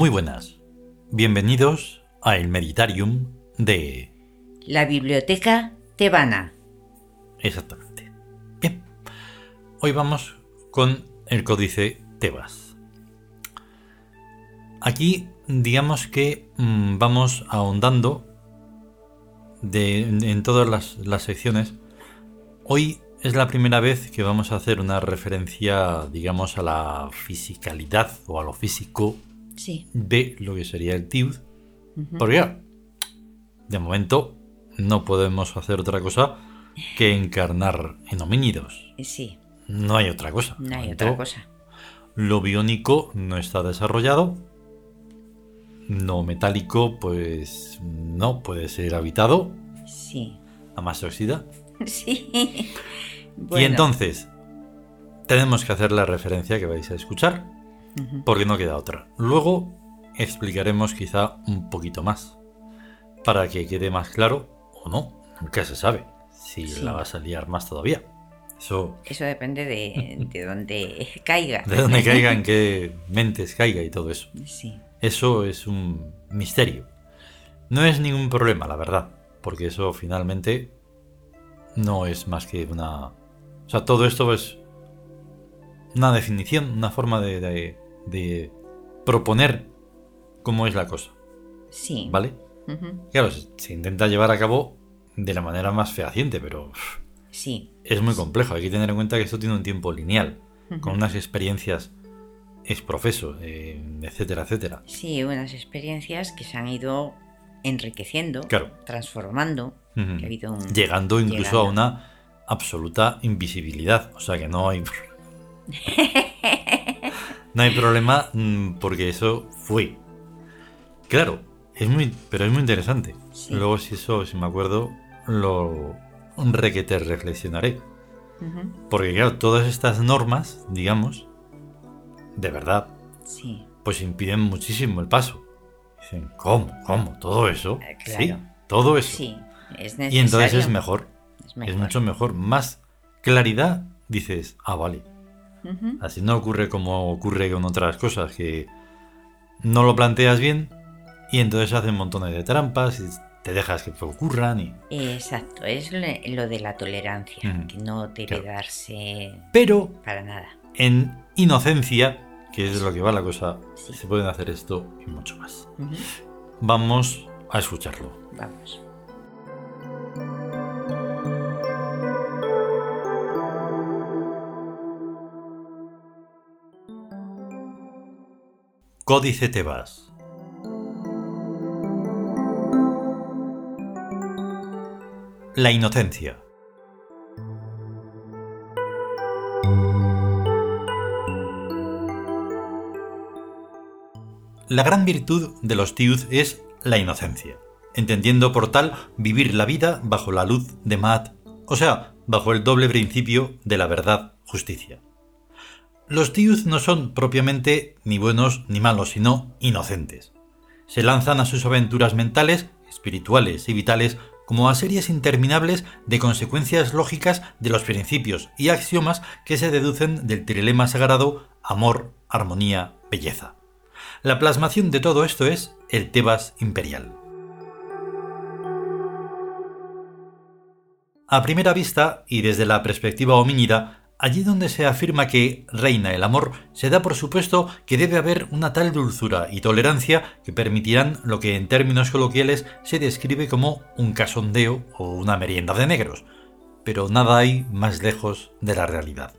Muy buenas. Bienvenidos a el Meditarium de... La Biblioteca Tebana. Exactamente. Bien. Hoy vamos con el Códice Tebas. Aquí, digamos que mm, vamos ahondando de, en todas las, las secciones. Hoy es la primera vez que vamos a hacer una referencia, digamos, a la fisicalidad o a lo físico Sí. de lo que sería el TIUD. Porque ya, de momento no podemos hacer otra cosa que encarnar en homínidos. Sí, No hay otra cosa. no hay otra cosa. Lo biónico no está desarrollado. Lo metálico, pues no puede ser habitado. Sí. Además se oxida. Sí. Y entonces, tenemos que hacer la referencia que vais a escuchar, porque no queda otra. Luego explicaremos quizá un poquito más, para que quede más claro, o no, nunca se sabe, si Sí. la vas a liar más todavía. Eso, Eso depende de, de dónde caiga. de dónde caiga, en qué mentes caiga y todo eso. Sí. Eso es un misterio. No es ningún problema, la verdad, porque eso finalmente no es más que una... O sea, todo esto es una definición, una forma de, de- de proponer cómo es la cosa, Sí. ¿vale? Claro, se, se intenta llevar a cabo de la manera más fehaciente, pero Sí. es muy complejo. Hay que tener en cuenta que esto tiene un tiempo lineal, con unas experiencias ex profeso, eh, etcétera, etcétera. Sí, unas experiencias que se han ido enriqueciendo, Claro. transformando. Ujú. que ha habido un- Llegando incluso llegando. a una absoluta invisibilidad. O sea que no hay. no hay problema mm, porque eso fue. Claro, es muy. Pero es muy interesante. Sí. Luego, si eso, si me acuerdo, lo requete reflexionaré. Porque, claro, todas estas normas, digamos, de verdad, Sí. pues impiden muchísimo el paso. Dicen, ¿cómo? ¿Cómo? ¿Todo eso? Eh, claro. Sí, todo eso. Sí. Es Y entonces es mejor. Es mucho mejor. Más claridad, dices, ah, vale. Así no ocurre como ocurre con otras cosas, que no lo planteas bien y entonces hacen montones de trampas y te dejas que ocurran. Y... Exacto, es lo de la tolerancia, que no debe Claro. darse Pero para nada. en inocencia, que es lo que va la cosa, Sí. se pueden hacer esto y mucho más. Vamos a escucharlo. Vamos. Códice Tebas. La inocencia. La gran virtud de los tiud es la inocencia, entendiendo por tal vivir la vida bajo la luz de Maat, o sea, bajo el doble principio de la verdad justicia. Los tiud no son propiamente ni buenos ni malos, sino inocentes. Se lanzan a sus aventuras mentales, espirituales y vitales como a series interminables de consecuencias lógicas de los principios y axiomas que se deducen del trilema sagrado amor, armonía, belleza. La plasmación de todo esto es el Tebas imperial. A primera vista, y desde la perspectiva homínida, allí donde se afirma que reina el amor, se da por supuesto que debe haber una tal dulzura y tolerancia que permitirán lo que en términos coloquiales se describe como un casondeo o una merienda de negros, pero nada hay más lejos de la realidad.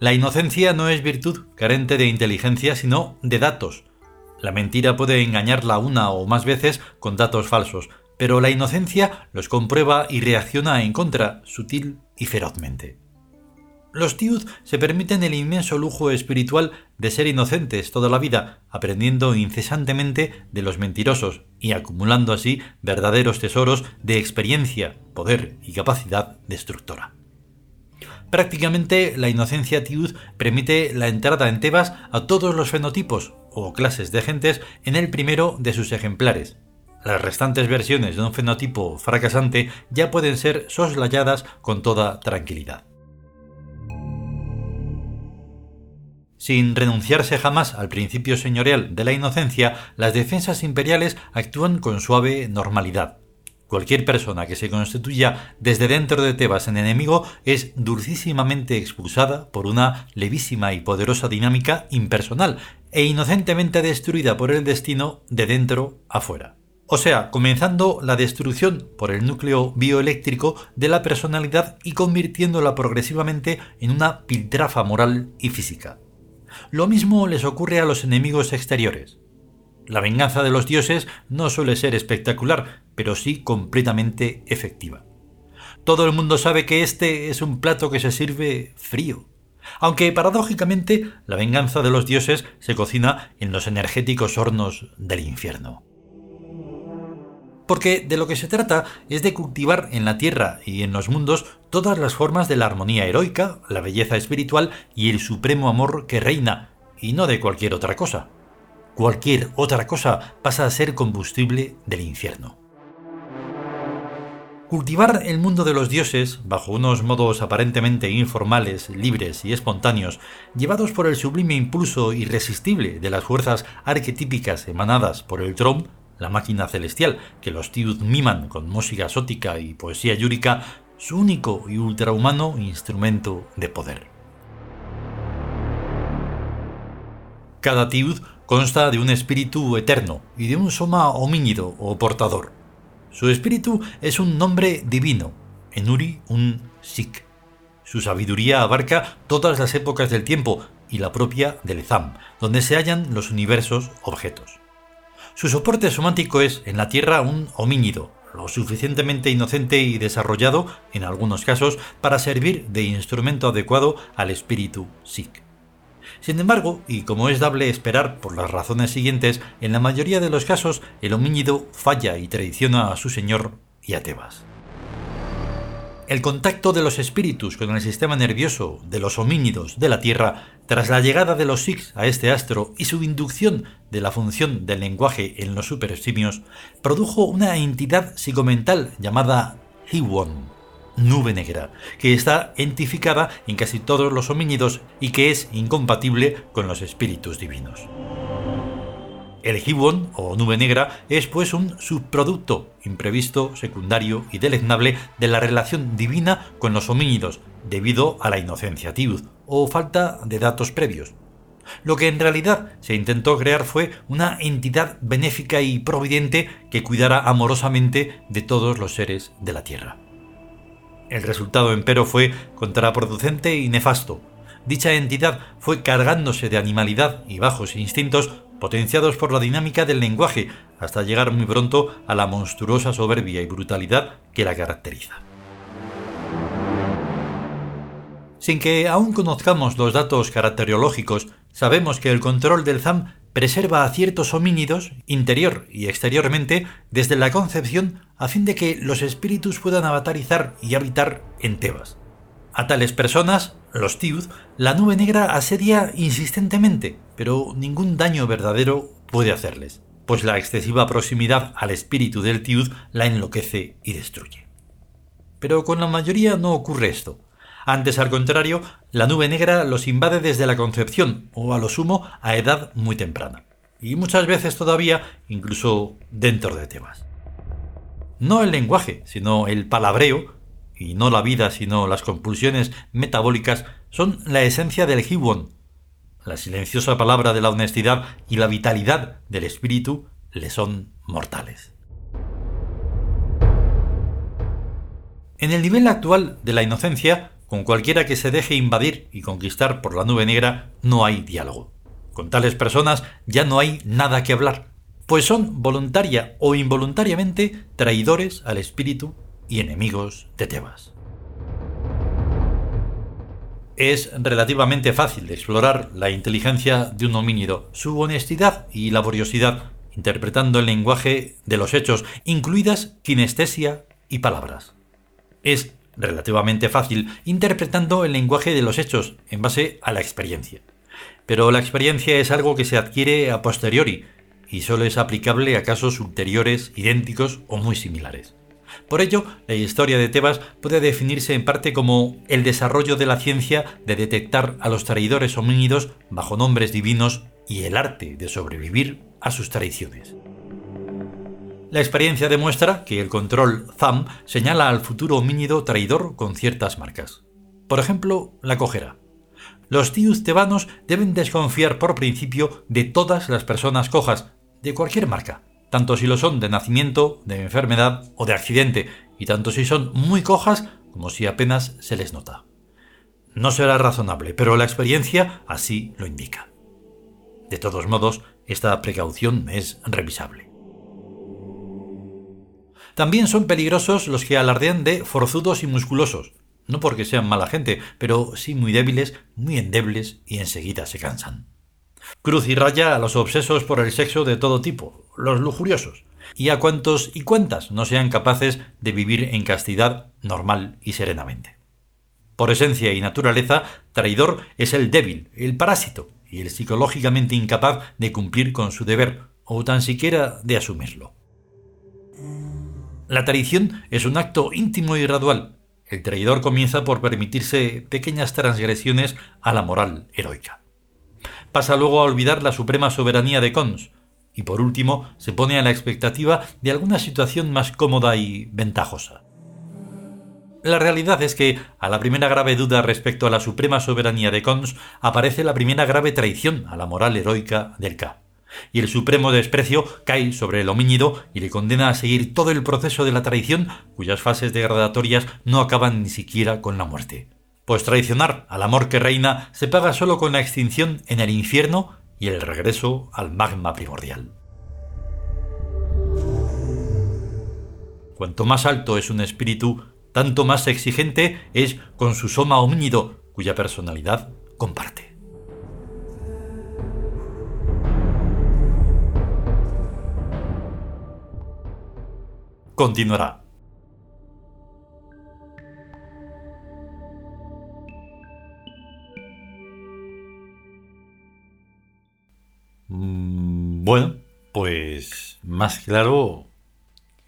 La inocencia no es virtud carente de inteligencia, sino de datos. La mentira puede engañarla una o más veces con datos falsos, pero la inocencia los comprueba y reacciona en contra, sutil y ferozmente. Los tiud se permiten el inmenso lujo espiritual de ser inocentes toda la vida, aprendiendo incesantemente de los mentirosos y acumulando así verdaderos tesoros de experiencia, poder y capacidad destructora. Prácticamente la inocencia tiud permite la entrada en Tebas a todos los fenotipos o clases de gentes en el primero de sus ejemplares. Las restantes versiones de un fenotipo fracasante ya pueden ser soslayadas con toda tranquilidad. Sin renunciarse jamás al principio señorial de la inocencia, las defensas imperiales actúan con suave normalidad. Cualquier persona que se constituya desde dentro de Tebas en enemigo es dulcísimamente expulsada por una levísima y poderosa dinámica impersonal e inocentemente destruida por el destino de dentro a fuera. O sea, comenzando la destrucción por el núcleo bioeléctrico de la personalidad y convirtiéndola progresivamente en una piltrafa moral y física. Lo mismo les ocurre a los enemigos exteriores. La venganza de los dioses no suele ser espectacular, pero sí completamente efectiva. Todo el mundo sabe que este es un plato que se sirve frío, aunque paradójicamente la venganza de los dioses se cocina en los energéticos hornos del infierno. Porque de lo que se trata es de cultivar en la tierra y en los mundos todas las formas de la armonía heroica, la belleza espiritual y el supremo amor que reina, y no de cualquier otra cosa. Cualquier otra cosa pasa a ser combustible del infierno. Cultivar el mundo de los dioses, bajo unos modos aparentemente informales, libres y espontáneos, llevados por el sublime impulso irresistible de las fuerzas arquetípicas emanadas por el Trom, la máquina celestial que los Tiud miman con música sótica y poesía yúrica, su único y ultrahumano instrumento de poder. Cada Tiud consta de un espíritu eterno y de un soma homínido o portador. Su espíritu es un nombre divino, en Uri un Sik. Su sabiduría abarca todas las épocas del tiempo y la propia del Zam, donde se hallan los universos objetos. Su soporte semántico es, en la Tierra, un homínido, lo suficientemente inocente y desarrollado, en algunos casos, para servir de instrumento adecuado al espíritu Sikh. Sin embargo, y como es dable esperar por las razones siguientes, en la mayoría de los casos el homínido falla y traiciona a su señor y a Tebas. El contacto de los espíritus con el sistema nervioso de los homínidos de la Tierra tras la llegada de los Sikhs a este astro y su inducción de la función del lenguaje en los supersimios produjo una entidad psicomental llamada Hiwon, nube negra, que está entificada en casi todos los homínidos y que es incompatible con los espíritus divinos. El Gibbon, o nube negra, es pues un subproducto imprevisto, secundario y deleznable de la relación divina con los homínidos, debido a la inocencia tiud, o falta de datos previos. Lo que en realidad se intentó crear fue una entidad benéfica y providente que cuidara amorosamente de todos los seres de la Tierra. El resultado, empero, fue contraproducente y nefasto. Dicha entidad fue cargándose de animalidad y bajos instintos potenciados por la dinámica del lenguaje, hasta llegar muy pronto a la monstruosa soberbia y brutalidad que la caracteriza. Sin que aún conozcamos los datos caracteriológicos, sabemos que el control del ZAM preserva a ciertos homínidos, interior y exteriormente, desde la concepción a fin de que los espíritus puedan avatarizar y habitar en Tebas. A tales personas, los Tiud, la nube negra asedia insistentemente, pero ningún daño verdadero puede hacerles, pues la excesiva proximidad al espíritu del Tiud la enloquece y destruye. Pero con la mayoría no ocurre esto. Antes, al contrario, la nube negra los invade desde la concepción, o a lo sumo a edad muy temprana, y muchas veces todavía incluso dentro de Tebas. No el lenguaje, sino el palabreo y no la vida sino las compulsiones metabólicas, son la esencia del Hiwon. La silenciosa palabra de la honestidad y la vitalidad del espíritu le son mortales. En el nivel actual de la inocencia, con cualquiera que se deje invadir y conquistar por la nube negra, no hay diálogo. Con tales personas ya no hay nada que hablar, pues son voluntaria o involuntariamente traidores al espíritu y enemigos de Tebas. Es relativamente fácil explorar la inteligencia de un homínido, su honestidad y laboriosidad, interpretando el lenguaje de los hechos, incluidas kinestesia y palabras. Es relativamente fácil interpretando el lenguaje de los hechos en base a la experiencia. Pero la experiencia es algo que se adquiere a posteriori y solo es aplicable a casos ulteriores idénticos o muy similares. Por ello, la historia de Tebas puede definirse en parte como el desarrollo de la ciencia de detectar a los traidores homínidos bajo nombres divinos y el arte de sobrevivir a sus traiciones. La experiencia demuestra que el control ZAM señala al futuro homínido traidor con ciertas marcas. Por ejemplo, la cojera. Los tíos tebanos deben desconfiar por principio de todas las personas cojas, de cualquier marca, tanto si lo son de nacimiento, de enfermedad o de accidente, y tanto si son muy cojas como si apenas se les nota. No será razonable, pero la experiencia así lo indica. De todos modos, esta precaución es revisable. También son peligrosos los que alardean de forzudos y musculosos, no porque sean mala gente, pero sí muy débiles, muy endebles y enseguida se cansan. Cruz y raya a los obsesos por el sexo de todo tipo, los lujuriosos, y a cuantos y cuantas no sean capaces de vivir en castidad normal y serenamente. Por esencia y naturaleza, traidor es el débil, el parásito, y el psicológicamente incapaz de cumplir con su deber, o tan siquiera de asumirlo. La traición es un acto íntimo y gradual. El traidor comienza por permitirse pequeñas transgresiones a la moral heroica. Pasa luego a olvidar la suprema soberanía de Cons, y por último se pone a la expectativa de alguna situación más cómoda y ventajosa. La realidad es que, a la primera grave duda respecto a la suprema soberanía de Cons, aparece la primera grave traición a la moral heroica del K y el supremo desprecio cae sobre el homínido y le condena a seguir todo el proceso de la traición cuyas fases degradatorias no acaban ni siquiera con la muerte. Pues traicionar al amor que reina se paga solo con la extinción en el infierno y el regreso al magma primordial. Cuanto más alto es un espíritu, tanto más exigente es con su soma homínido, cuya personalidad comparte. Continuará. Mm, bueno, pues más claro,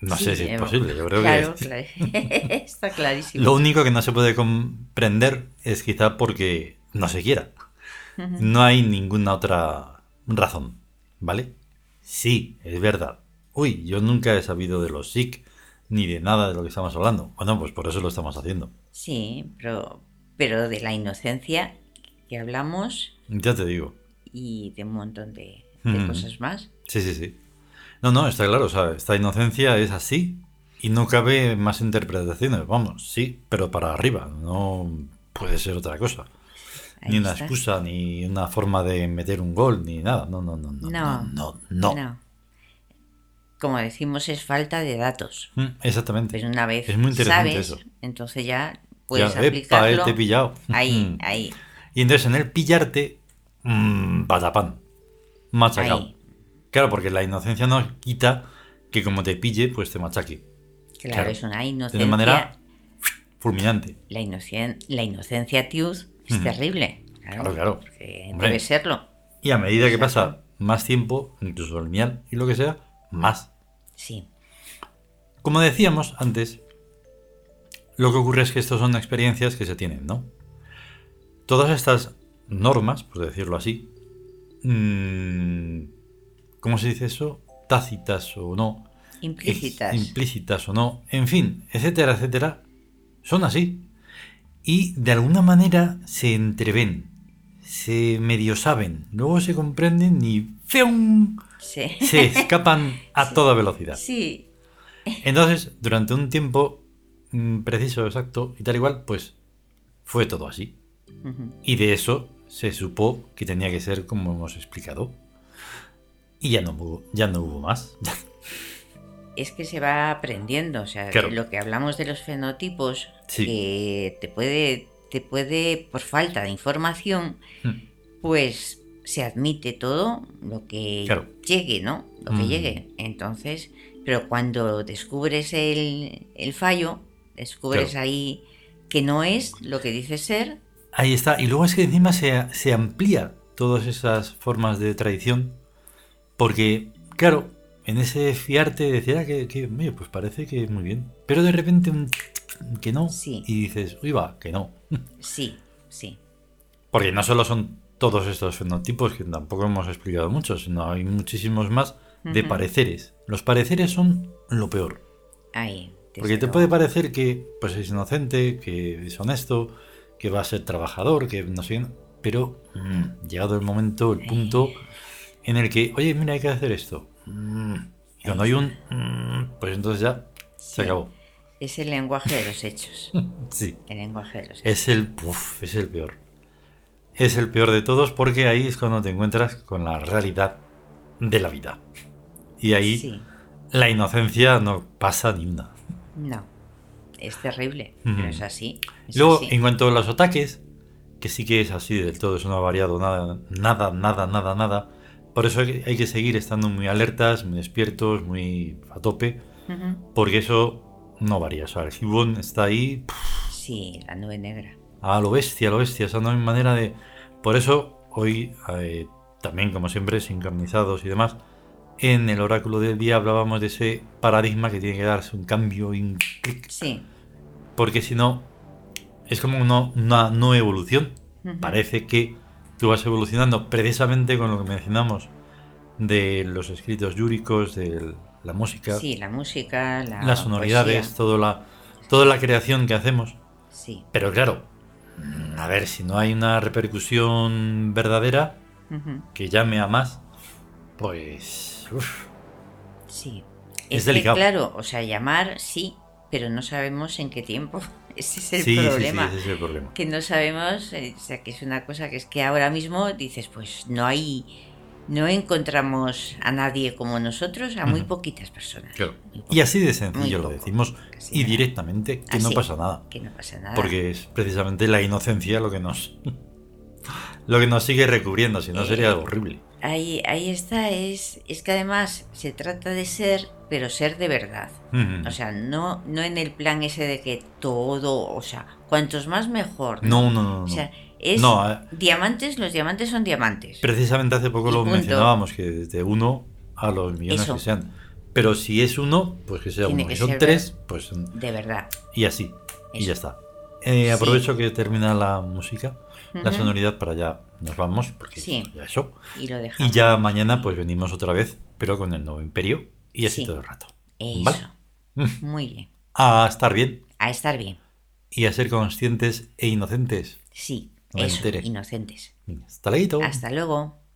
no sé si es posible. Yo creo que está clarísimo. Lo único que no se puede comprender es quizá porque no se quiera. No hay ninguna otra razón, ¿vale? Sí, es verdad uy, yo nunca he sabido de los SIC ni de nada de lo que estamos hablando. Bueno, pues por eso lo estamos haciendo. Sí, pero, pero de la inocencia que hablamos. Ya te digo. Y de un montón de, mm. cosas más. Sí, sí, sí. No, no, está claro, o sea, esta inocencia es así y no cabe más interpretaciones, vamos, sí, pero para arriba, no puede ser otra cosa. ni una excusa, ni una forma de meter un gol, ni nada. No, no, no, no. No, no, no. no como decimos, es falta de datos. Mm, exactamente. Pues una vez es muy interesante sabes, eso. entonces ya puedes aplicarlo. te he pillado. Ahí, mm. ahí. Y entonces en el pillarte, mmm, patapán, machacado. Claro, porque la inocencia no quita que como te pille, pues te machaque. Claro, es una inocencia. De manera fulminante. La, inocen la inocencia, tius, es terrible. Claro, claro. Debe serlo. Y a medida que pasa más tiempo, incluso lineal y lo que sea, más. Sí. Como decíamos antes, lo que ocurre es que estas son experiencias que se tienen, ¿no? Todas estas normas, por decirlo así, mmm, ¿cómo se dice eso? Tácitas o no. Implícitas. implícitas o no. En fin, etcétera, etcétera. Son así. Y de alguna manera se entreven, se medio saben, luego se comprenden y ¡fium! se escapan a toda velocidad. Sí. Entonces, durante un tiempo mm, preciso, exacto y tal igual, pues fue todo así. Y de eso se supo que tenía que ser como hemos explicado. Y ya no hubo, ya no hubo más. es que se va aprendiendo, o sea, lo que hablamos de los fenotipos, que te puede, te puede, por falta de información, hmm. pues se admite todo lo que llegue, ¿no? Lo que mm. llegue. Entonces, pero cuando descubres el, fallo, descubres ahí que no es lo que dice ser. Ahí está. Y luego es que encima se, se amplía todas esas formas de tradición. Porque, claro, en ese fiarte decía que, que pues parece que muy bien. Pero de repente un que no. Sí. Y dices, uy, va, que no. Sí, sí. Porque no solo son todos estos fenotipos que tampoco hemos explicado mucho, sino hay muchísimos más de pareceres. Los pareceres son lo peor. Ahí. Porque te puede parecer que pues es inocente, que es honesto, que va a ser trabajador, que no sé, pero mm, llegado el momento, el punto en el que, oye, mira, hay que hacer esto. Mm, y cuando hay un, mm, pues entonces ya se acabó. Es el lenguaje de los hechos. sí. El lenguaje de los hechos. Es el, uf, es el peor. Es el peor de todos porque ahí es cuando te encuentras con la realidad de la vida. Y ahí la inocencia no pasa ni una. No. Es terrible, pero es así. Luego, en cuanto a los ataques, que sí que es así del todo, eso no ha variado nada, nada, nada, nada, nada. Por eso hay que seguir estando muy alertas, muy despiertos, muy a tope, porque eso no varía. O sea, el Gibbon está ahí. Sí, la nube negra. A lo bestia, a lo bestia. Esa no hay manera de. Por eso, hoy, eh, también, como siempre, sincronizados y demás, en el oráculo del día hablábamos de ese paradigma que tiene que darse un cambio y un clic. Sí. Porque si no, es como una, no evolución. Parece que tú vas evolucionando precisamente con lo que mencionamos de los escritos yúricos, de la música. Sí, la música, la las sonoridades, toda la, toda la creación que hacemos. Sí. Pero claro, a ver, si no hay una repercusión verdadera que llame a más, pues Sí. Es, delicado. claro, o sea, llamar sí, pero no sabemos en qué tiempo. Ese es el, problema. Sí, ese es el problema. Que no sabemos, eh, o sea, que es una cosa que es que ahora mismo dices, pues no hay, no encontramos a nadie como nosotros, a muy poquitas personas. y así de sencillo lo decimos y directamente que no pasa nada. Que no pasa nada. Porque es precisamente la inocencia lo que nos lo que nos sigue recubriendo, si no sería algo eh, horrible. Ahí, ahí está, es, es que además se trata de ser, pero ser de verdad. O sea, no, no en el plan ese de que todo, o sea, cuantos más mejor. No, no, no. O sea, es eh. diamantes, los diamantes son diamantes. Precisamente hace poco lo mencionábamos, que desde uno a los millones que sean. Pero si es uno, pues que sea uno. Si son tres, pues. De verdad. Y así. Y ya está. Eh, aprovecho que termina la música la sonoridad para allá nos vamos, porque ya eso. Y, ya mañana pues venimos otra vez, pero con el nuevo imperio y así todo el rato. Eso. Muy bien. A estar bien. A estar bien. Y a ser conscientes e inocentes. Sí, eso, inocentes. Hasta luego. Hasta luego.